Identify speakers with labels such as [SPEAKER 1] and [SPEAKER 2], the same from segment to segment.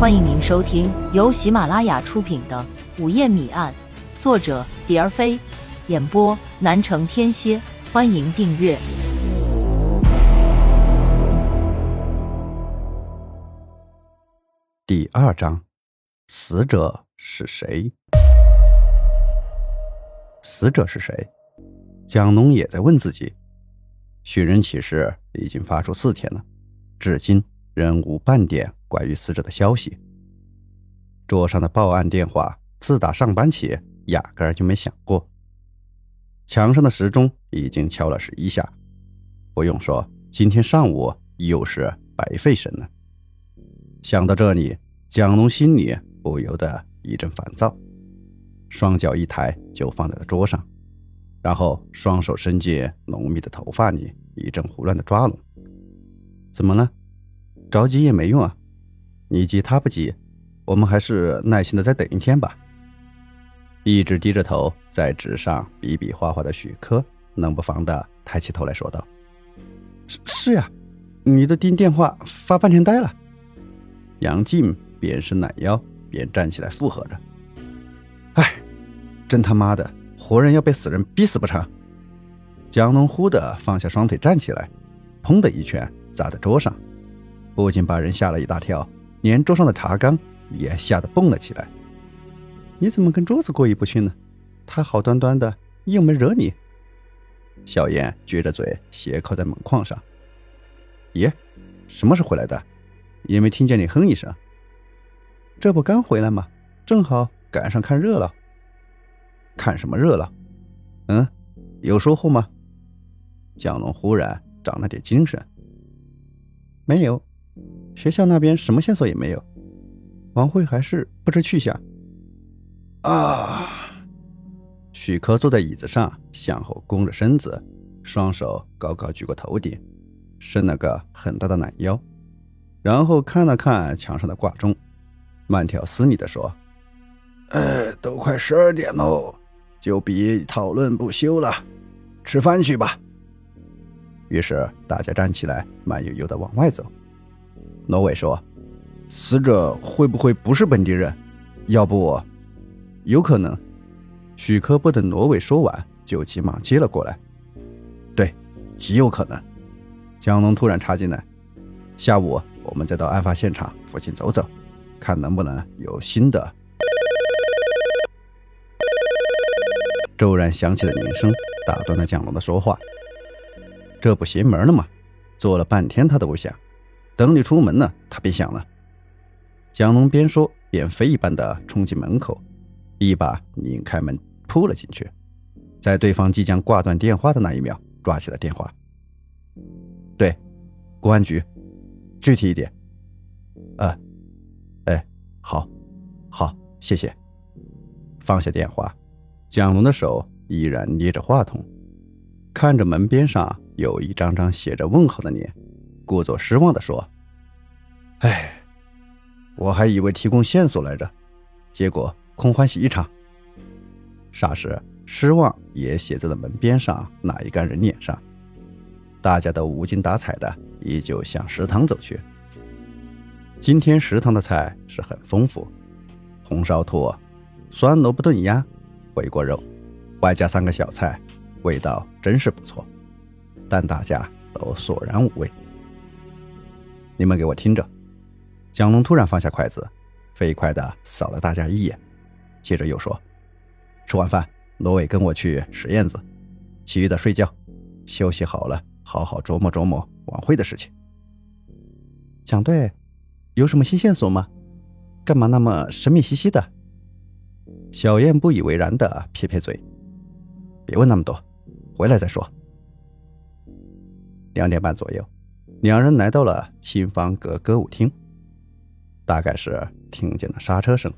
[SPEAKER 1] 欢迎您收听由喜马拉雅出品的《午夜谜案》，作者蝶儿飞，演播南城天蝎。欢迎订阅
[SPEAKER 2] 第二章：死者是谁？死者是谁？蒋农也在问自己。寻人启事已经发出四天了，至今仍无半点关于死者的消息。桌上的报案电话，自打上班起，压根儿就没响过。墙上的时钟已经敲了十一下，不用说，今天上午又是白费神了。想到这里，蒋龙心里不由得一阵烦躁，双脚一抬就放在了桌上，然后双手伸进浓密的头发里，一阵胡乱的抓弄。怎么了？着急也没用啊！你急他不急，我们还是耐心的再等一天吧。一直低着头在纸上比比划划的许科，冷不防的抬起头来说道：“是是呀，你的钉电话发半天呆了。”杨静边伸懒腰边站起来附和着：“哎，真他妈的，活人要被死人逼死不成？”蒋龙忽的放下双腿站起来，砰的一拳砸在桌上，不仅把人吓了一大跳，连桌上的茶缸也吓得蹦了起来。你怎么跟桌子过意不去呢？他好端端的又没惹你。小燕撅着嘴斜靠在门框上。爷，什么时候回来的？也没听见你哼一声。这不刚回来吗？正好赶上看热闹。看什么热闹？嗯，有收获吗？蒋龙忽然长了点精神。没有，学校那边什么线索也没有。王慧还是不知去向。啊！许科坐在椅子上，向后弓着身子，双手高高举过头顶，伸了个很大的懒腰。然后看了看墙上的挂钟，慢条斯理地说：“呃，都快十二点喽，就别讨论不休了，吃饭去吧。”于是大家站起来，慢悠悠地往外走。罗伟说：“死者会不会不是本地人？要不……有可能。”许科不等罗伟说完，就急忙接了过来：“对，极有可能。”江龙突然插进来：“下午。”我们再到案发现场附近走走，看能不能有新的。骤然响起的铃声打断了蒋龙的说话。这不邪门了吗？做了半天他都不响，等你出门呢，他便响了。蒋龙边说边飞一般的冲进门口，一把拧开门扑了进去，在对方即将挂断电话的那一秒，抓起了电话。对，公安局。具体一点，啊，哎，好，好，谢谢。放下电话，蒋龙的手依然捏着话筒，看着门边上有一张张写着问号的脸，故作失望的说：“哎，我还以为提供线索来着，结果空欢喜一场。”霎时，失望也写在了门边上那一干人脸上。大家都无精打采的。依旧向食堂走去。今天食堂的菜是很丰富，红烧兔、酸萝卜炖鸭、回锅肉，外加三个小菜，味道真是不错。但大家都索然无味。你们给我听着！蒋龙突然放下筷子，飞快地扫了大家一眼，接着又说：“吃完饭，罗伟跟我去实验子，其余的睡觉，休息好了，好好琢磨琢磨。”晚会的事情，蒋队，有什么新线索吗？干嘛那么神秘兮兮的？小燕不以为然的撇撇嘴，别问那么多，回来再说。两点半左右，两人来到了青芳阁歌舞厅，大概是听见了刹车声，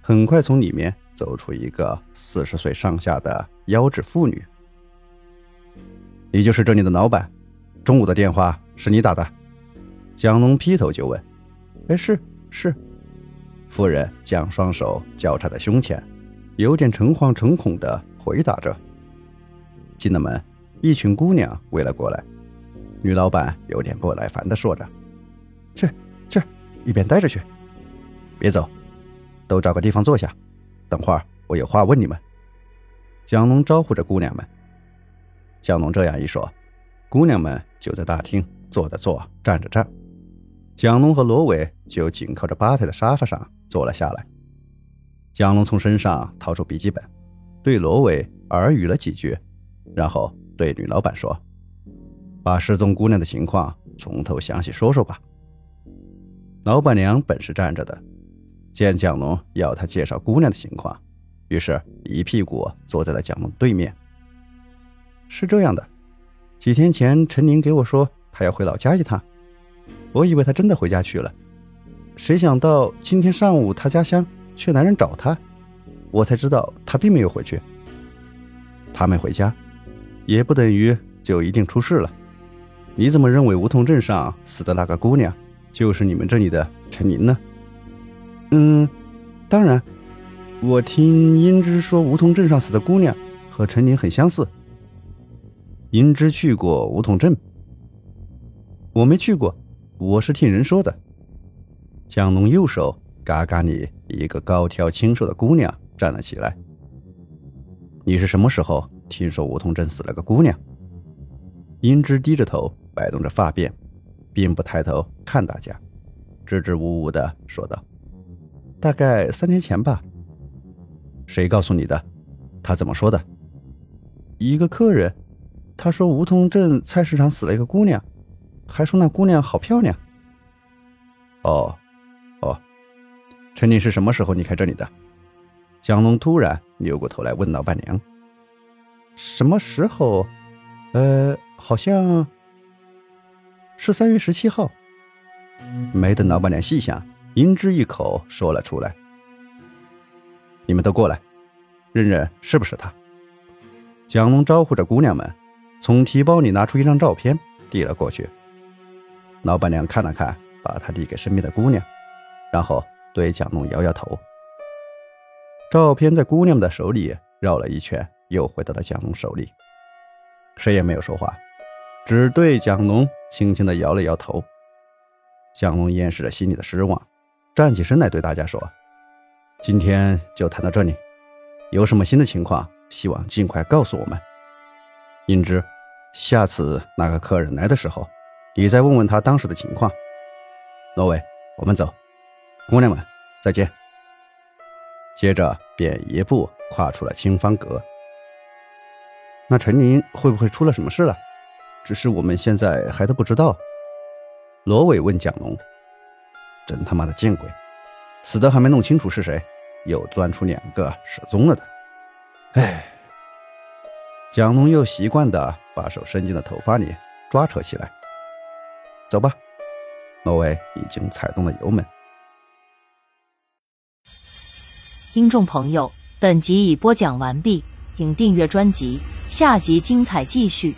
[SPEAKER 2] 很快从里面走出一个四十岁上下的腰肢妇女。你就是这里的老板？中午的电话是你打的，蒋龙劈头就问：“哎，是是。”夫人将双手交叉在胸前，有点诚惶诚恐的回答着。进了门，一群姑娘围了过来，女老板有点不耐烦的说着：“去去，一边待着去。”别走，都找个地方坐下，等会儿我有话问你们。蒋龙招呼着姑娘们。蒋龙这样一说，姑娘们就在大厅坐着坐，站着站。蒋龙和罗伟就紧靠着吧台的沙发上坐了下来。蒋龙从身上掏出笔记本，对罗伟耳语了几句，然后对女老板说：“把失踪姑娘的情况从头详细说说吧。”老板娘本是站着的，见蒋龙要她介绍姑娘的情况，于是一屁股坐在了蒋龙对面。是这样的，几天前陈宁给我说他要回老家一趟，我以为他真的回家去了，谁想到今天上午他家乡却来人找他，我才知道他并没有回去。他没回家，也不等于就一定出事了。你怎么认为梧桐镇上死的那个姑娘就是你们这里的陈宁呢？嗯，当然，我听英芝说梧桐镇上死的姑娘和陈宁很相似。英之去过梧桐镇，我没去过，我是听人说的。蒋龙右手嘎嘎里一个高挑清瘦的姑娘站了起来。你是什么时候听说梧桐镇死了个姑娘？英之低着头摆动着发辫，并不抬头看大家，支支吾吾的说道：“大概三天前吧。”谁告诉你的？他怎么说的？一个客人。他说：“梧桐镇菜市场死了一个姑娘，还说那姑娘好漂亮。”哦，哦，陈宁是什么时候离开这里的？蒋龙突然扭过头来问老板娘：“什么时候？呃，好像是三月十七号。”没等老板娘细想，银之一口说了出来：“你们都过来，认认是不是他？”蒋龙招呼着姑娘们。从提包里拿出一张照片，递了过去。老板娘看了看，把它递给身边的姑娘，然后对蒋龙摇摇头。照片在姑娘们的手里绕了一圈，又回到了蒋龙手里。谁也没有说话，只对蒋龙轻轻地摇了摇头。蒋龙掩饰着心里的失望，站起身来对大家说：“今天就谈到这里，有什么新的情况，希望尽快告诉我们。”英之，下次那个客人来的时候，你再问问他当时的情况。罗伟，我们走，姑娘们再见。接着便一步跨出了清芳阁。那陈宁会不会出了什么事了？只是我们现在还都不知道。罗伟问蒋龙：“真他妈的见鬼，死的还没弄清楚是谁，又钻出两个失踪了的。”哎。蒋龙又习惯的把手伸进了头发里，抓扯起来。走吧，罗伟已经踩动了油门。
[SPEAKER 1] 听众朋友，本集已播讲完毕，请订阅专辑，下集精彩继续。